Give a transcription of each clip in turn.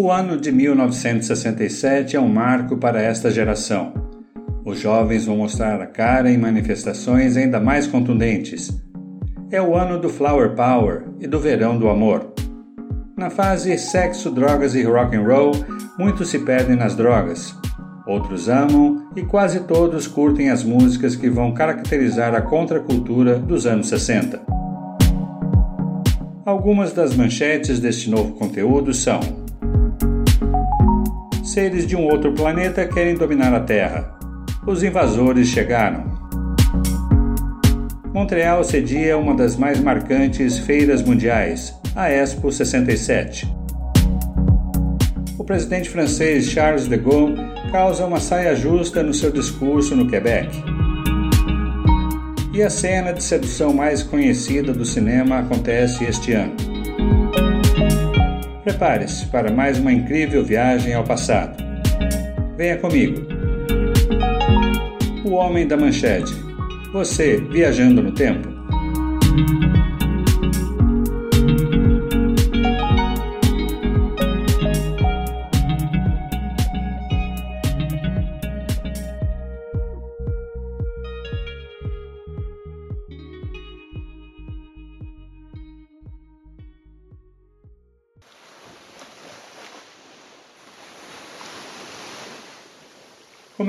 O ano de 1967 é um marco para esta geração. Os jovens vão mostrar a cara em manifestações ainda mais contundentes. É o ano do Flower Power e do verão do amor. Na fase sexo, drogas e rock and roll, muitos se perdem nas drogas. Outros amam e quase todos curtem as músicas que vão caracterizar a contracultura dos anos 60. Algumas das manchetes deste novo conteúdo são: Seres de um outro planeta querem dominar a Terra. Os invasores chegaram. Montreal cedia uma das mais marcantes feiras mundiais, a Expo 67. O presidente francês Charles de Gaulle causa uma saia justa no seu discurso no Quebec. E a cena de sedução mais conhecida do cinema acontece este ano. Prepare-se para mais uma incrível viagem ao passado. Venha comigo. O Homem da Manchete. Você viajando no tempo.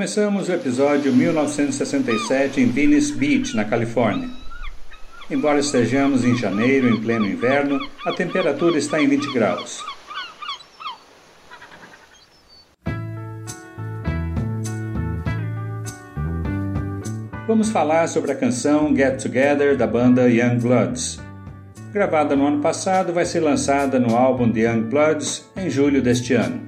Começamos o episódio 1967 em Venice Beach, na Califórnia. Embora estejamos em janeiro, em pleno inverno, a temperatura está em 20 graus. Vamos falar sobre a canção Get Together da banda Young Bloods. Gravada no ano passado, vai ser lançada no álbum The Young Bloods em julho deste ano.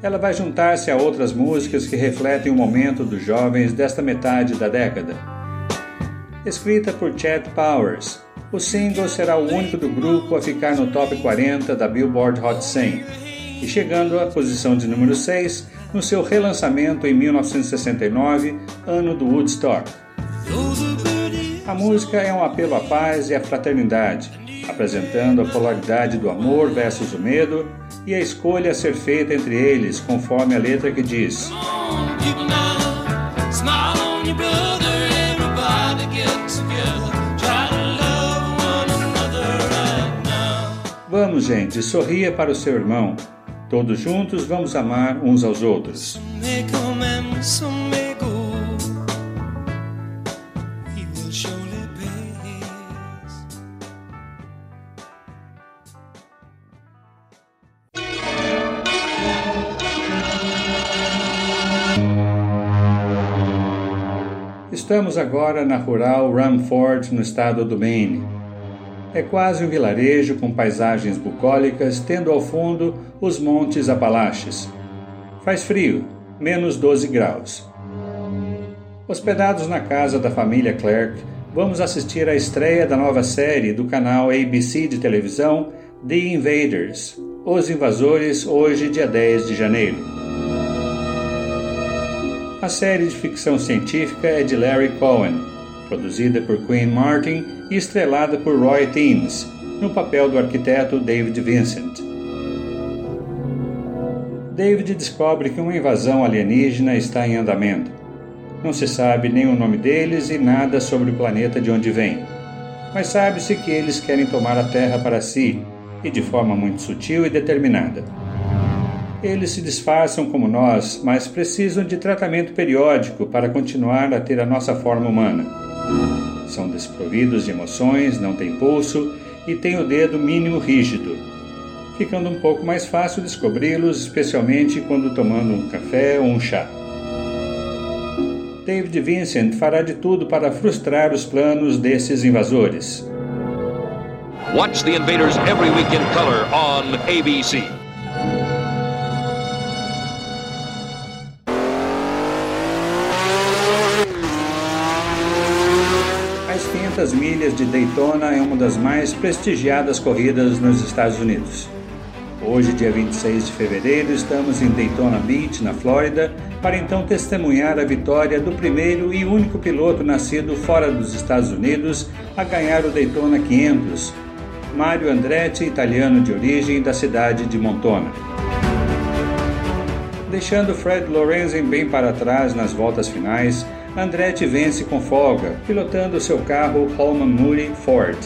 Ela vai juntar-se a outras músicas que refletem o momento dos jovens desta metade da década. Escrita por Chet Powers, o single será o único do grupo a ficar no top 40 da Billboard Hot 100 e chegando à posição de número 6 no seu relançamento em 1969, ano do Woodstock. A música é um apelo à paz e à fraternidade, apresentando a polaridade do amor versus o medo e a escolha a ser feita entre eles, conforme a letra que diz: Vamos, gente, sorria para o seu irmão. Todos juntos vamos amar uns aos outros. Estamos agora na rural Ramford, no estado do Maine. É quase um vilarejo com paisagens bucólicas, tendo ao fundo os montes Apalaches. Faz frio, menos 12 graus. Hospedados na casa da família Clark, vamos assistir à estreia da nova série do canal ABC de televisão The Invaders, Os Invasores, hoje, dia 10 de janeiro. A série de ficção científica é de Larry Cohen, produzida por Quinn Martin e estrelada por Roy Thames, no papel do arquiteto David Vincent. David descobre que uma invasão alienígena está em andamento. Não se sabe nem o nome deles e nada sobre o planeta de onde vem. Mas sabe-se que eles querem tomar a Terra para si, e de forma muito sutil e determinada. Eles se disfarçam como nós, mas precisam de tratamento periódico para continuar a ter a nossa forma humana. São desprovidos de emoções, não têm pulso e têm o dedo mínimo rígido, ficando um pouco mais fácil descobri-los, especialmente quando tomando um café ou um chá. David Vincent fará de tudo para frustrar os planos desses invasores. Watch the invaders every week in color on ABC. 500 milhas de Daytona é uma das mais prestigiadas corridas nos Estados Unidos. Hoje, dia 26 de fevereiro, estamos em Daytona Beach, na Flórida, para então testemunhar a vitória do primeiro e único piloto nascido fora dos Estados Unidos a ganhar o Daytona 500, Mario Andretti, italiano de origem da cidade de Montona. Deixando Fred Lorenzen bem para trás nas voltas finais, Andretti vence com folga, pilotando seu carro Holman Moody Ford.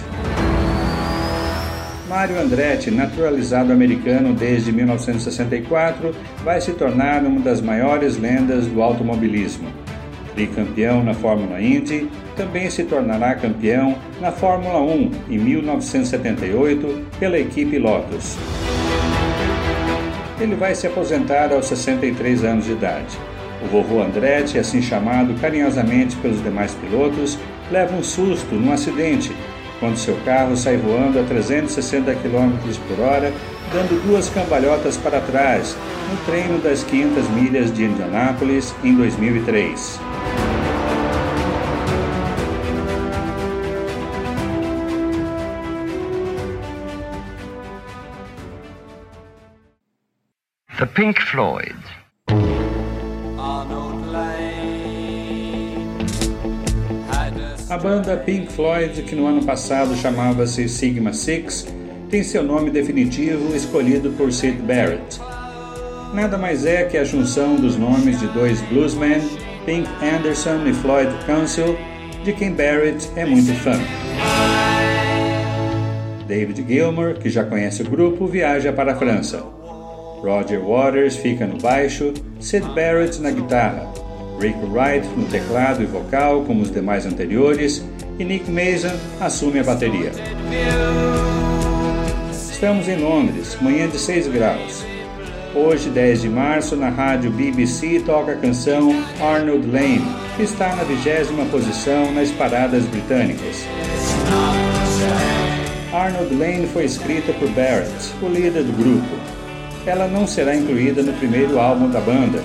Mario Andretti, naturalizado americano desde 1964, vai se tornar uma das maiores lendas do automobilismo. Bicampeão na Fórmula Indy, também se tornará campeão na Fórmula 1 em 1978 pela equipe Lotus. Ele vai se aposentar aos 63 anos de idade. O vovô Andretti, assim chamado carinhosamente pelos demais pilotos, leva um susto num acidente quando seu carro sai voando a 360 km por hora, dando duas cambalhotas para trás, no treino das 500 milhas de Indianápolis em 2003. The Pink Floyd A banda Pink Floyd, que no ano passado chamava-se Sigma Six, tem seu nome definitivo escolhido por Sid Barrett. Nada mais é que a junção dos nomes de dois bluesmen, Pink Anderson e Floyd Council, de quem Barrett é muito fã. David Gilmour, que já conhece o grupo, viaja para a França. Roger Waters fica no baixo, Sid Barrett na guitarra, Rick Wright no teclado e vocal, como os demais anteriores, e Nick Mason assume a bateria. Estamos em Londres, manhã de 6 graus. Hoje, 10 de março, na rádio BBC toca a canção Arnold Lane, que está na vigésima posição nas paradas britânicas. Arnold Lane foi escrita por Barrett, o líder do grupo. Ela não será incluída no primeiro álbum da banda,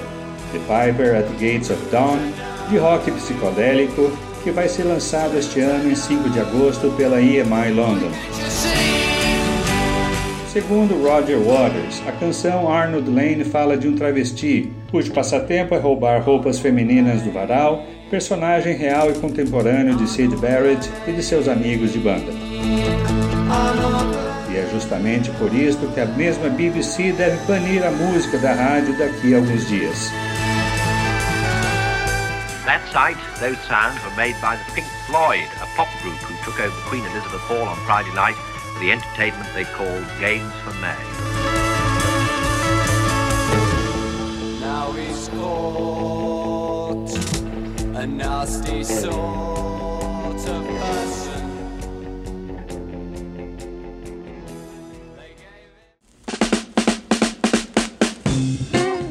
The Piper at the Gates of Dawn, de rock psicodélico, que vai ser lançado este ano em 5 de agosto pela EMI London. Segundo Roger Waters, a canção Arnold Lane fala de um travesti, cujo passatempo é roubar roupas femininas do varal, personagem real e contemporâneo de Sid Barrett e de seus amigos de banda. E é justamente por isto que a mesma BBC deve banir a música da rádio daqui a alguns dias. That sight, those sounds were made by the Pink Floyd, a pop group who took over Queen Elizabeth Hall on Friday night for the entertainment they called Games for May. Now he's caught a nasty sort of person.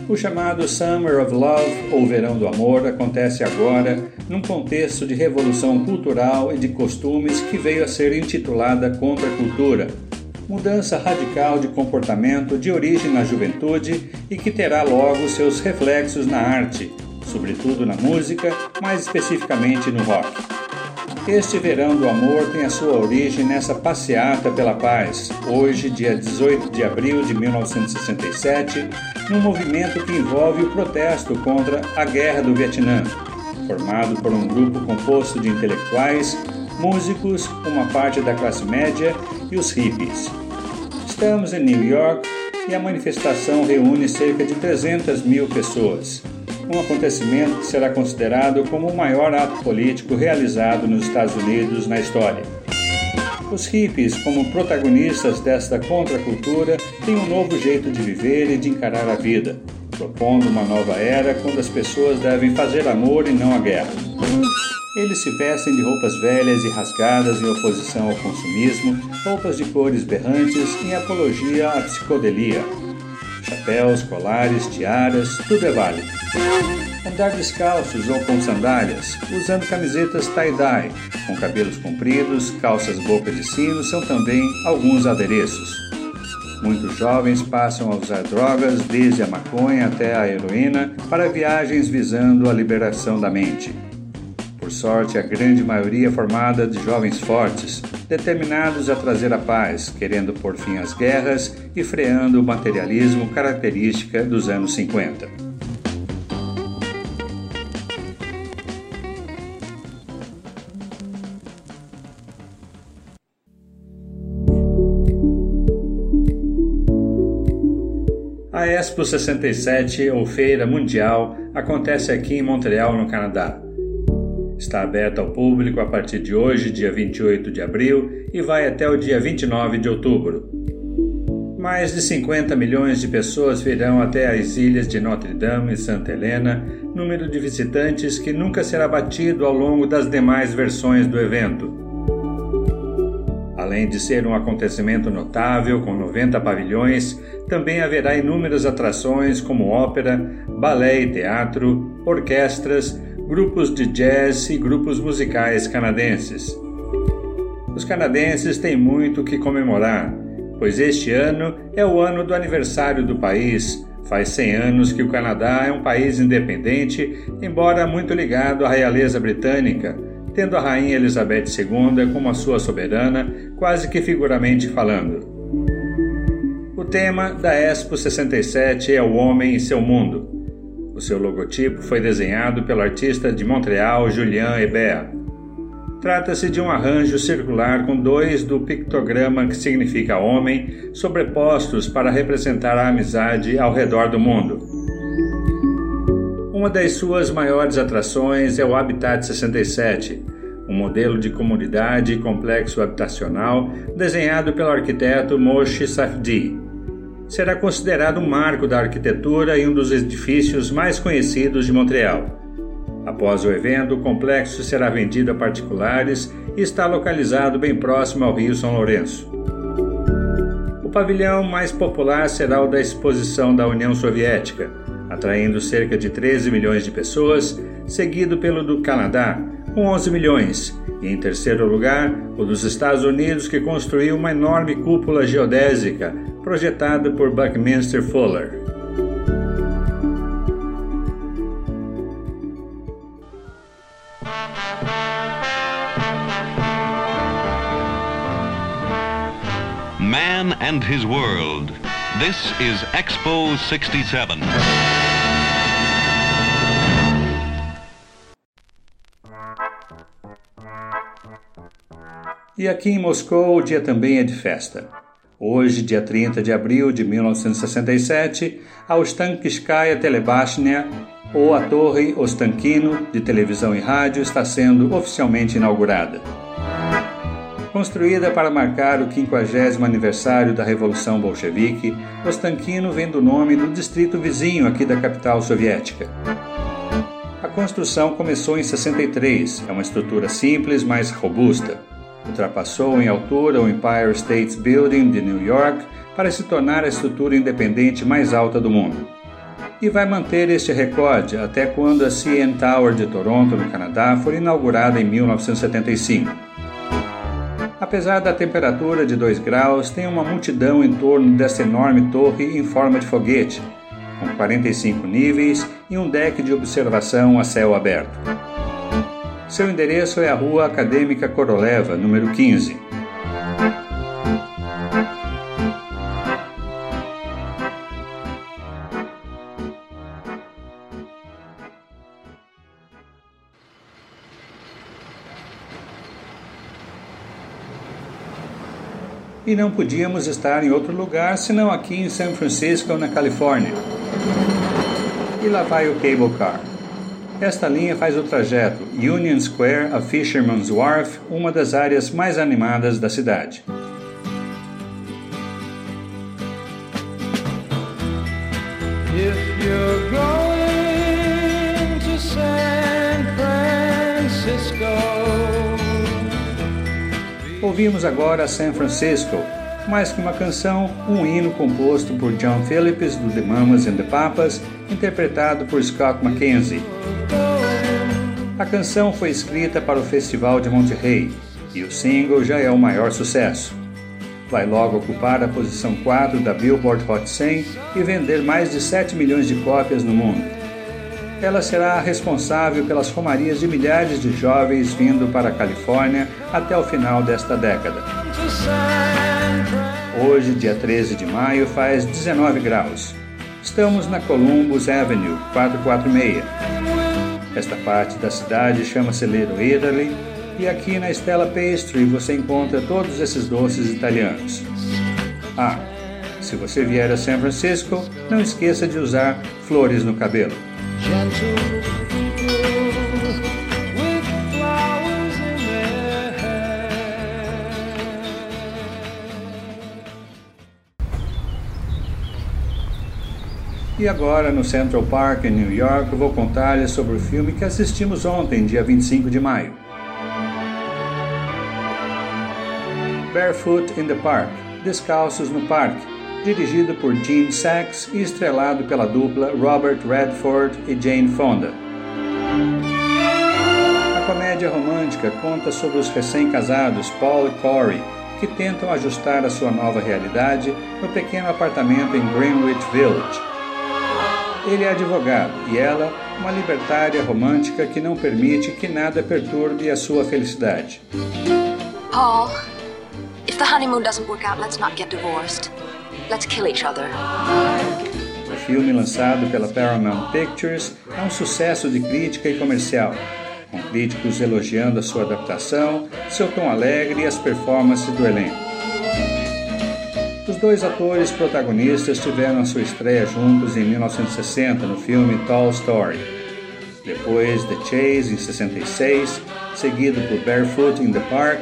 O chamado Summer of Love, ou Verão do Amor, acontece agora num contexto de revolução cultural e de costumes que veio a ser intitulada Contra a Cultura, mudança radical de comportamento de origem na juventude e que terá logo seus reflexos na arte, sobretudo na música, mais especificamente no rock. Este verão do amor tem a sua origem nessa passeata pela paz, hoje, dia 18 de abril de 1967, num movimento que envolve o protesto contra a Guerra do Vietnã, formado por um grupo composto de intelectuais, músicos, uma parte da classe média e os hippies. Estamos em New York e a manifestação reúne cerca de 300 mil pessoas um acontecimento que será considerado como o maior ato político realizado nos Estados Unidos na história. Os hippies, como protagonistas desta contracultura, têm um novo jeito de viver e de encarar a vida, propondo uma nova era quando as pessoas devem fazer amor e não a guerra. Eles se vestem de roupas velhas e rasgadas em oposição ao consumismo, roupas de cores berrantes em apologia à psicodelia. Chapéus, colares, tiaras, tudo é válido. Andar descalços ou com sandálias, usando camisetas tie-dye, com cabelos compridos, calças boca de sino são também alguns adereços. Muitos jovens passam a usar drogas, desde a maconha até a heroína, para viagens visando a liberação da mente. Por sorte, a grande maioria é formada de jovens fortes, determinados a trazer a paz, querendo pôr fim às guerras e freando o materialismo característica dos anos 50. Expo 67, ou Feira Mundial, acontece aqui em Montreal, no Canadá. Está aberta ao público a partir de hoje, dia 28 de abril, e vai até o dia 29 de outubro. Mais de 50 milhões de pessoas virão até as ilhas de Notre Dame e Santa Helena, número de visitantes que nunca será batido ao longo das demais versões do evento. Além de ser um acontecimento notável com 90 pavilhões, também haverá inúmeras atrações como ópera, balé e teatro, orquestras, grupos de jazz e grupos musicais canadenses. Os canadenses têm muito que comemorar, pois este ano é o ano do aniversário do país. Faz 100 anos que o Canadá é um país independente, embora muito ligado à realeza britânica, tendo a rainha Elizabeth II como a sua soberana, quase que figuramente falando. O tema da Expo 67 é o homem e seu mundo. O seu logotipo foi desenhado pelo artista de Montreal Julien Hebert. Trata-se de um arranjo circular com dois do pictograma que significa homem sobrepostos para representar a amizade ao redor do mundo. Uma das suas maiores atrações é o Habitat 67, um modelo de comunidade e complexo habitacional desenhado pelo arquiteto Moshe Safdie. Será considerado um marco da arquitetura e um dos edifícios mais conhecidos de Montreal. Após o evento, o complexo será vendido a particulares e está localizado bem próximo ao Rio São Lourenço. O pavilhão mais popular será o da exposição da União Soviética, atraindo cerca de 13 milhões de pessoas, seguido pelo do Canadá, com 11 milhões, e em terceiro lugar, o dos Estados Unidos, que construiu uma enorme cúpula geodésica projetada por Buckminster Fuller. Man and his world. This is Expo 67. E aqui em Moscou o dia também é de festa. Hoje, dia 30 de abril de 1967, a Ostankivskaya Telebashnia, ou a Torre Ostankino de televisão e rádio, está sendo oficialmente inaugurada. Construída para marcar o 50 aniversário da Revolução Bolchevique, Ostankino vem do nome do distrito vizinho aqui da capital soviética. A construção começou em 63, é uma estrutura simples, mas robusta. Ultrapassou em altura o Empire State Building de New York para se tornar a estrutura independente mais alta do mundo. E vai manter este recorde até quando a CN Tower de Toronto, no Canadá, for inaugurada em 1975. Apesar da temperatura de 2 graus, tem uma multidão em torno desta enorme torre em forma de foguete, com 45 níveis e um deck de observação a céu aberto. Seu endereço é a Rua Acadêmica Koroleva, número 15. E não podíamos estar em outro lugar senão aqui em San Francisco, na Califórnia. E lá vai o Cable Car. Esta linha faz o trajeto Union Square a Fisherman's Wharf, uma das áreas mais animadas da cidade. Ouvimos agora San Francisco, mais que uma canção, um hino composto por John Phillips do The Mamas and the Papas, interpretado por Scott McKenzie. A canção foi escrita para o Festival de Monterrey e o single já é o maior sucesso. Vai logo ocupar a posição 4 da Billboard Hot 100 e vender mais de 7 milhões de cópias no mundo. Ela será responsável pelas romarias de milhares de jovens vindo para a Califórnia até o final desta década. Hoje, dia 13 de maio, faz 19 graus. Estamos na Columbus Avenue 446. Esta parte da cidade chama-se Little Italy e aqui na Stella Pastry você encontra todos esses doces italianos. Ah, Se você vier a São Francisco, não esqueça de usar flores no cabelo. E agora, no Central Park, em New York, vou contar-lhes sobre o filme que assistimos ontem, dia 25 de maio. Barefoot in the Park Descalços no Parque, dirigido por Gene Sachs e estrelado pela dupla Robert Redford e Jane Fonda. A comédia romântica conta sobre os recém-casados Paul e Corey, que tentam ajustar a sua nova realidade no pequeno apartamento em Greenwich Village, ele é advogado e ela, uma libertária romântica que não permite que nada perturbe a sua felicidade. Paul, if the honeymoon doesn't work out, let's not get divorced. Let's kill each other. O filme lançado pela Paramount Pictures é um sucesso de crítica e comercial, com críticos elogiando a sua adaptação, seu tom alegre e as performances do elenco. Os dois atores protagonistas tiveram sua estreia juntos em 1960 no filme Tall Story. Depois The Chase em 66, seguido por Barefoot in the Park,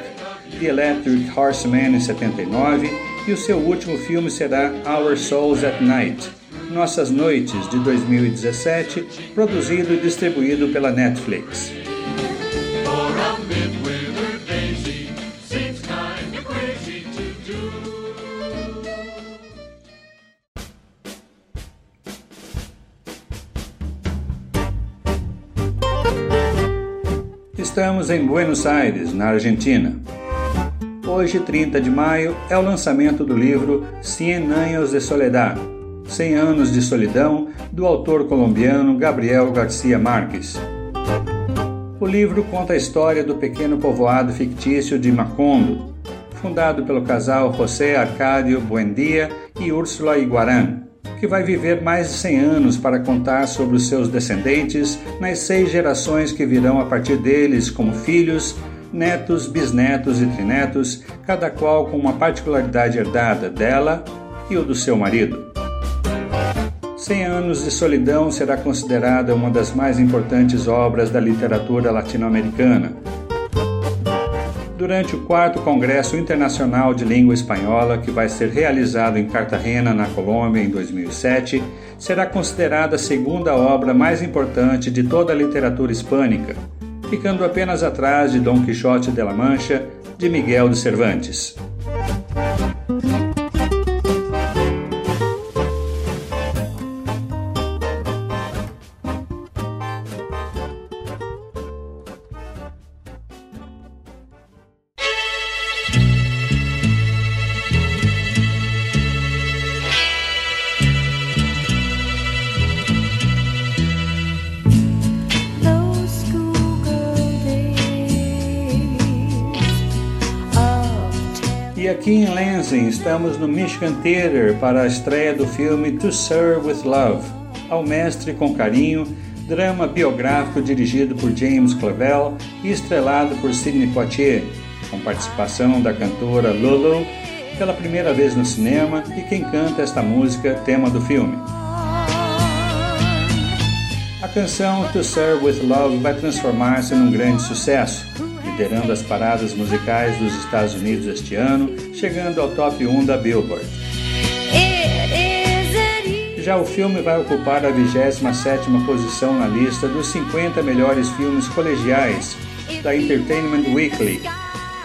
The Electric Horseman em 79 e o seu último filme será Our Souls at Night, Nossas Noites de 2017, produzido e distribuído pela Netflix. Em Buenos Aires, na Argentina. Hoje, 30 de maio, é o lançamento do livro Cien Años de Soledad 100 Anos de Solidão, do autor colombiano Gabriel Garcia Marques. O livro conta a história do pequeno povoado fictício de Macondo, fundado pelo casal José Arcádio Buendia e Úrsula Iguarán que vai viver mais de 100 anos para contar sobre os seus descendentes nas seis gerações que virão a partir deles como filhos, netos, bisnetos e trinetos, cada qual com uma particularidade herdada dela e o do seu marido. Cem Anos de Solidão será considerada uma das mais importantes obras da literatura latino-americana, durante o quarto Congresso Internacional de Língua Espanhola, que vai ser realizado em Cartagena, na Colômbia, em 2007, será considerada a segunda obra mais importante de toda a literatura hispânica, ficando apenas atrás de Dom Quixote de la Mancha, de Miguel de Cervantes. Lansing estamos no Michigan Theater para a estreia do filme To Serve with Love, Ao Mestre com Carinho, drama biográfico dirigido por James Clavell e estrelado por Sidney Poitier, com participação da cantora Lulu pela primeira vez no cinema e quem canta esta música, tema do filme. A canção To Serve with Love vai transformar-se num grande sucesso liderando as paradas musicais dos Estados Unidos este ano, chegando ao top 1 da Billboard. Já o filme vai ocupar a 27ª posição na lista dos 50 melhores filmes colegiais da Entertainment Weekly,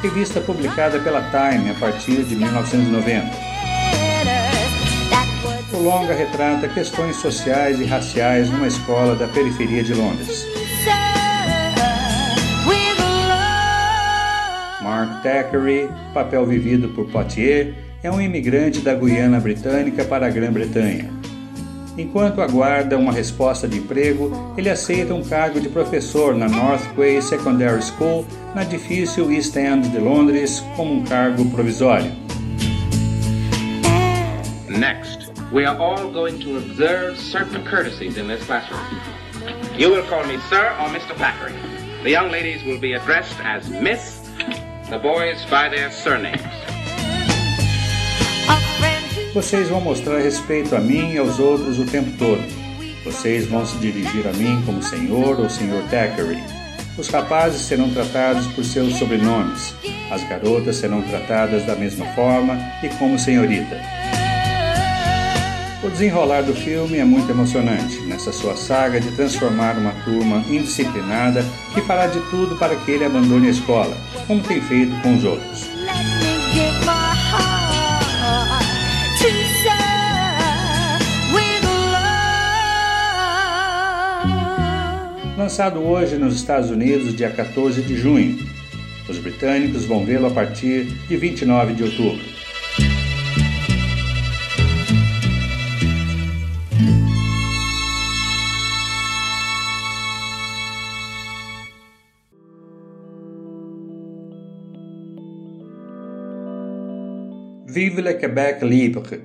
revista publicada pela Time a partir de 1990. O longa retrata questões sociais e raciais numa escola da periferia de Londres. Mark Thackeray, papel vivido por Poitier, é um imigrante da Guiana Britânica para a Grã-Bretanha. Enquanto aguarda uma resposta de emprego, ele aceita um cargo de professor na North Quay Secondary School, na difícil East End de Londres, como um cargo provisório. Next, we are all going to observe certain courtesies in this classroom. You will call me Sir or Mr. Thackeray. The young ladies will be addressed as Miss the boys by their surnames. Vocês vão mostrar respeito a mim e aos outros o tempo todo. Vocês vão se dirigir a mim como Senhor ou Senhor Thackeray. Os rapazes serão tratados por seus sobrenomes. As garotas serão tratadas da mesma forma e como senhorita. O desenrolar do filme é muito emocionante nessa sua saga de transformar uma turma indisciplinada que fará de tudo para que ele abandone a escola, como tem feito com os outros. Lançado hoje nos Estados Unidos, dia 14 de junho. Os britânicos vão vê-lo a partir de 29 de outubro. Vive le Québec libre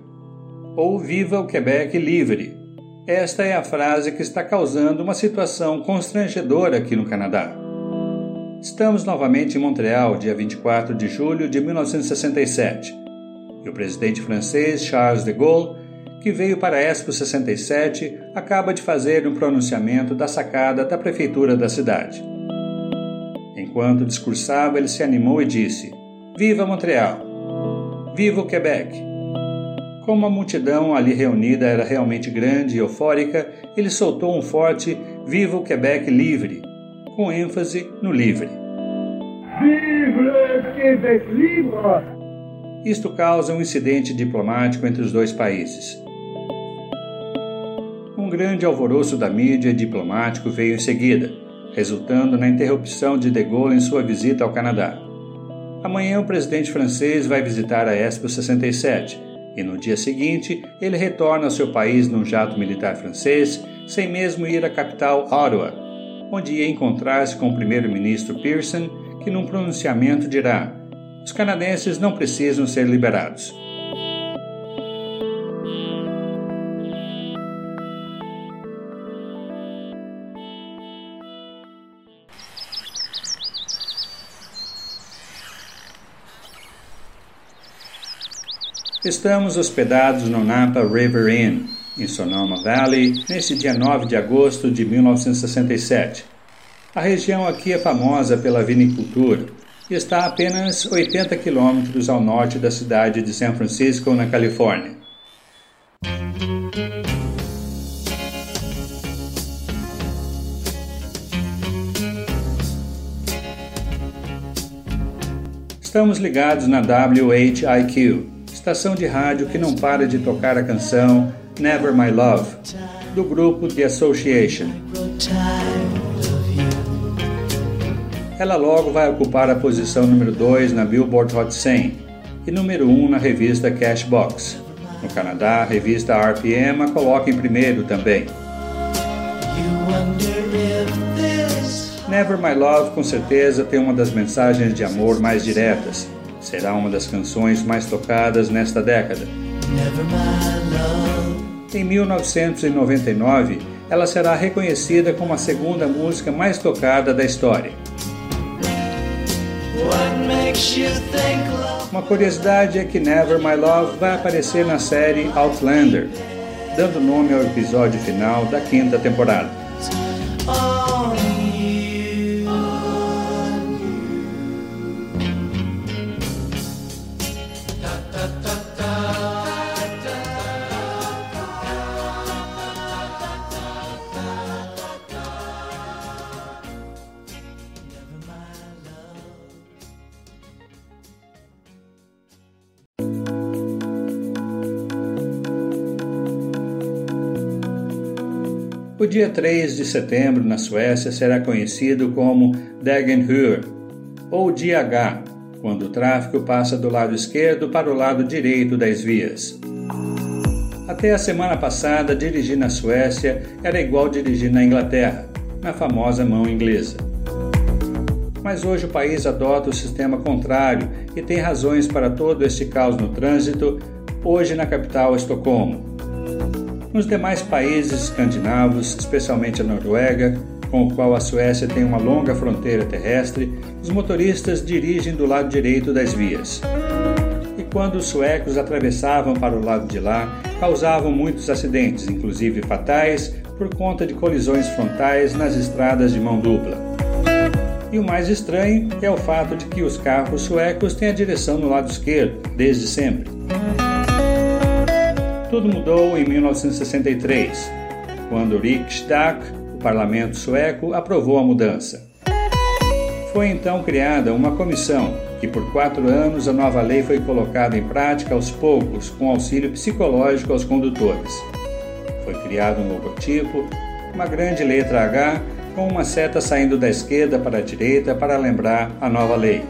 ou Viva o Quebec livre esta é a frase que está causando uma situação constrangedora aqui no Canadá. Estamos novamente em Montreal, dia 24 de julho de 1967, e o presidente francês Charles de Gaulle, que veio para a Expo 67, acaba de fazer um pronunciamento da sacada da prefeitura da cidade. Enquanto discursava, ele se animou e disse: Viva Montreal! Viva o Quebec! Como a multidão ali reunida era realmente grande e eufórica, ele soltou um forte Viva o Quebec livre, com ênfase no livre. Vive Quebec livre! Isto causa um incidente diplomático entre os dois países. Um grande alvoroço da mídia e diplomático veio em seguida, resultando na interrupção de De Gaulle em sua visita ao Canadá. Amanhã o presidente francês vai visitar a Expo 67 e no dia seguinte ele retorna ao seu país num jato militar francês, sem mesmo ir à capital Ottawa, onde ia encontrar-se com o primeiro-ministro Pearson, que num pronunciamento dirá: os canadenses não precisam ser liberados. Estamos hospedados no Napa River Inn, em Sonoma Valley, neste dia 9 de agosto de 1967. A região aqui é famosa pela vinicultura e está a apenas 80 quilômetros ao norte da cidade de San Francisco, na Califórnia. Estamos ligados na WHIQ, estação de rádio que não para de tocar a canção Never My Love, do grupo The Association. Ela logo vai ocupar a posição número 2 na Billboard Hot 100 e número 1 um na revista Cashbox. No Canadá, a revista RPM a coloca em primeiro também. Never My Love com certeza tem uma das mensagens de amor mais diretas, será uma das canções mais tocadas nesta década. Em 1999, ela será reconhecida como a segunda música mais tocada da história. Uma curiosidade é que Never My Love vai aparecer na série Outlander, dando nome ao episódio final da quinta temporada. Dia 3 de setembro na Suécia será conhecido como Dagenhur, ou Dia H, quando o tráfego passa do lado esquerdo para o lado direito das vias. Até a semana passada, dirigir na Suécia era igual dirigir na Inglaterra, na famosa mão inglesa. Mas hoje o país adota o sistema contrário e tem razões para todo este caos no trânsito, hoje na capital Estocolmo. Nos demais países escandinavos, especialmente a Noruega, com o qual a Suécia tem uma longa fronteira terrestre, os motoristas dirigem do lado direito das vias. E quando os suecos atravessavam para o lado de lá, causavam muitos acidentes, inclusive fatais, por conta de colisões frontais nas estradas de mão dupla. E o mais estranho é o fato de que os carros suecos têm a direção no lado esquerdo, desde sempre. Tudo mudou em 1963, quando Riksdag, o parlamento sueco, aprovou a mudança. Foi então criada uma comissão que, por quatro anos, a nova lei foi colocada em prática aos poucos, com auxílio psicológico aos condutores. Foi criado um logotipo, uma grande letra H com uma seta saindo da esquerda para a direita para lembrar a nova lei.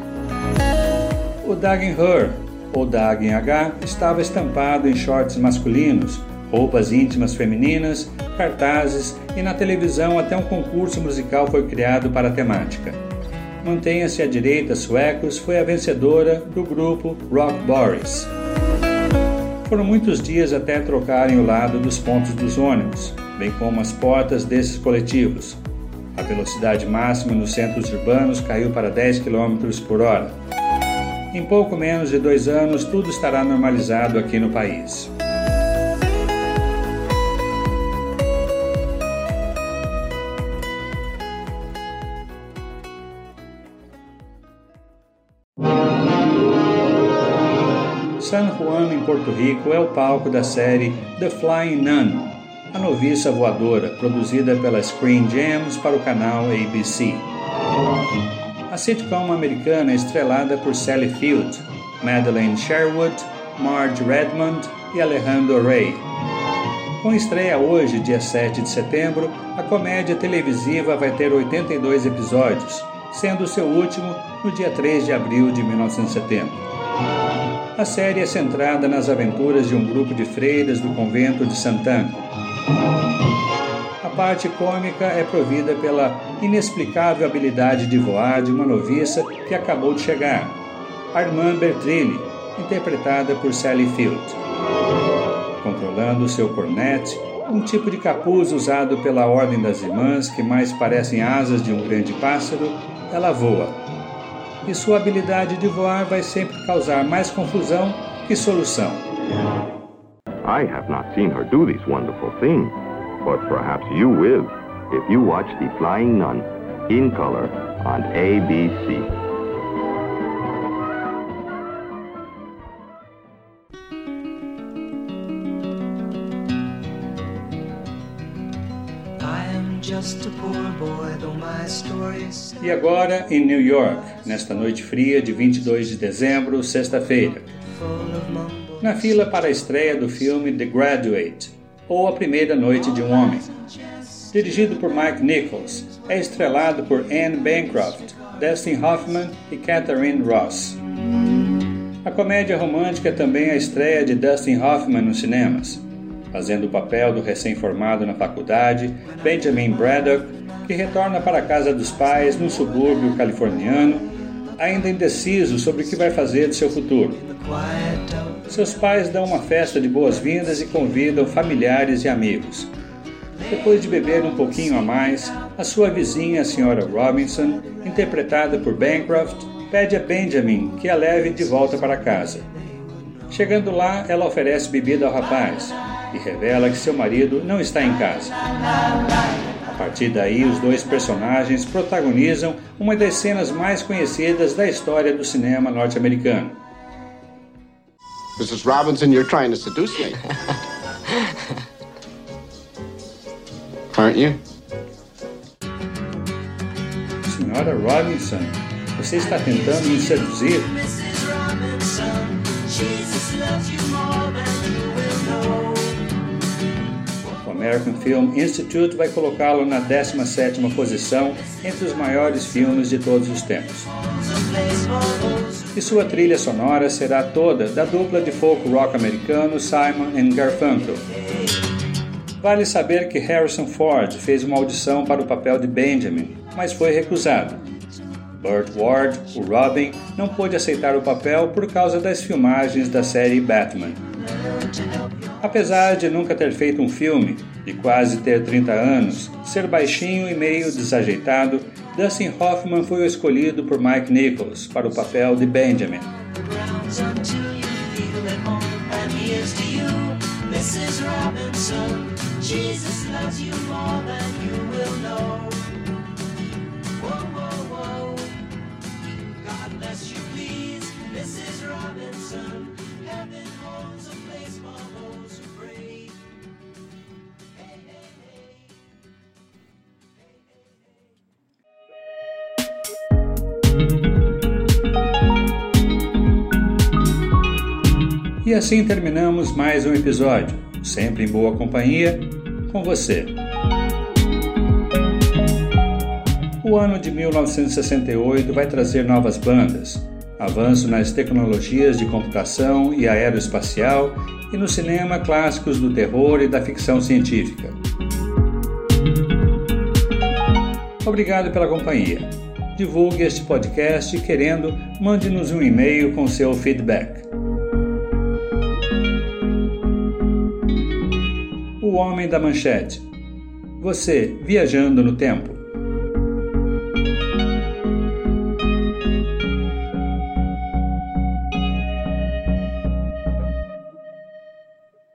O Dagen Her, ou Dagen H, estava estampado em shorts masculinos, roupas íntimas femininas, cartazes e na televisão até um concurso musical foi criado para a temática. Mantenha-se à direita suecos foi a vencedora do grupo Rock Boris. Foram muitos dias até trocarem o lado dos pontos dos ônibus, bem como as portas desses coletivos. A velocidade máxima nos centros urbanos caiu para 10 km por hora. Em pouco menos de dois anos, tudo estará normalizado aqui no país. San Juan, em Porto Rico, é o palco da série The Flying Nun, a noviça voadora, produzida pela Screen Gems para o canal ABC. A sitcom americana é estrelada por Sally Field, Madeleine Sherwood, Marge Redmond e Alejandro Rey. Com estreia hoje, dia 7 de setembro, a comédia televisiva vai ter 82 episódios, sendo o seu último no dia 3 de abril de 1970. A série é centrada nas aventuras de um grupo de freiras do convento de Santana. Parte cômica é provida pela inexplicável habilidade de voar de uma noviça que acabou de chegar, Armand Bertrilli, interpretada por Sally Field. Controlando seu cornet, um tipo de capuz usado pela Ordem das Irmãs que mais parecem asas de um grande pássaro, ela voa e sua habilidade de voar vai sempre causar mais confusão que solução. I have not seen her do these wonderful things, but perhaps you will if you watch The Flying Nun in color on ABC. E agora em New York, nesta noite fria de 22 de dezembro, sexta-feira. Na fila para a estreia do filme The Graduate, ou A Primeira Noite de um Homem. Dirigido por Mike Nichols, é estrelado por Anne Bancroft, Dustin Hoffman e Catherine Ross. A comédia romântica é também a estreia de Dustin Hoffman nos cinemas, fazendo o papel do recém-formado na faculdade, Benjamin Braddock que retorna para a casa dos pais num subúrbio californiano, ainda indeciso sobre o que vai fazer de seu futuro. Seus pais dão uma festa de boas-vindas e convidam familiares e amigos. Depois de beber um pouquinho a mais, a sua vizinha, a senhora Robinson, interpretada por Bancroft, pede a Benjamin que a leve de volta para casa. Chegando lá, ela oferece bebida ao rapaz e revela que seu marido não está em casa. A partir daí, os dois personagens protagonizam uma das cenas mais conhecidas da história do cinema norte-americano. Mrs. Robinson, you're trying to seduce me. Aren't you? Senhora Robinson, você está tentando me seduzir? American Film Institute vai colocá-lo na 17ª posição entre os maiores filmes de todos os tempos. E sua trilha sonora será toda da dupla de folk rock americano Simon Garfunkel. Vale saber que Harrison Ford fez uma audição para o papel de Benjamin, mas foi recusado. Burt Ward, o Robin, não pôde aceitar o papel por causa das filmagens da série Batman. Apesar de nunca ter feito um filme, de quase ter 30 anos, ser baixinho e meio desajeitado, Dustin Hoffman foi o escolhido por Mike Nichols para o papel de Benjamin. feel E assim terminamos mais um episódio, sempre em boa companhia, com você. O ano de 1968 vai trazer novas bandas, avanço nas tecnologias de computação e aeroespacial e no cinema clássicos do terror e da ficção científica. Obrigado pela companhia. Divulgue este podcast e, querendo, mande-nos um e-mail com seu feedback. Homem da Manchete. Você viajando no tempo.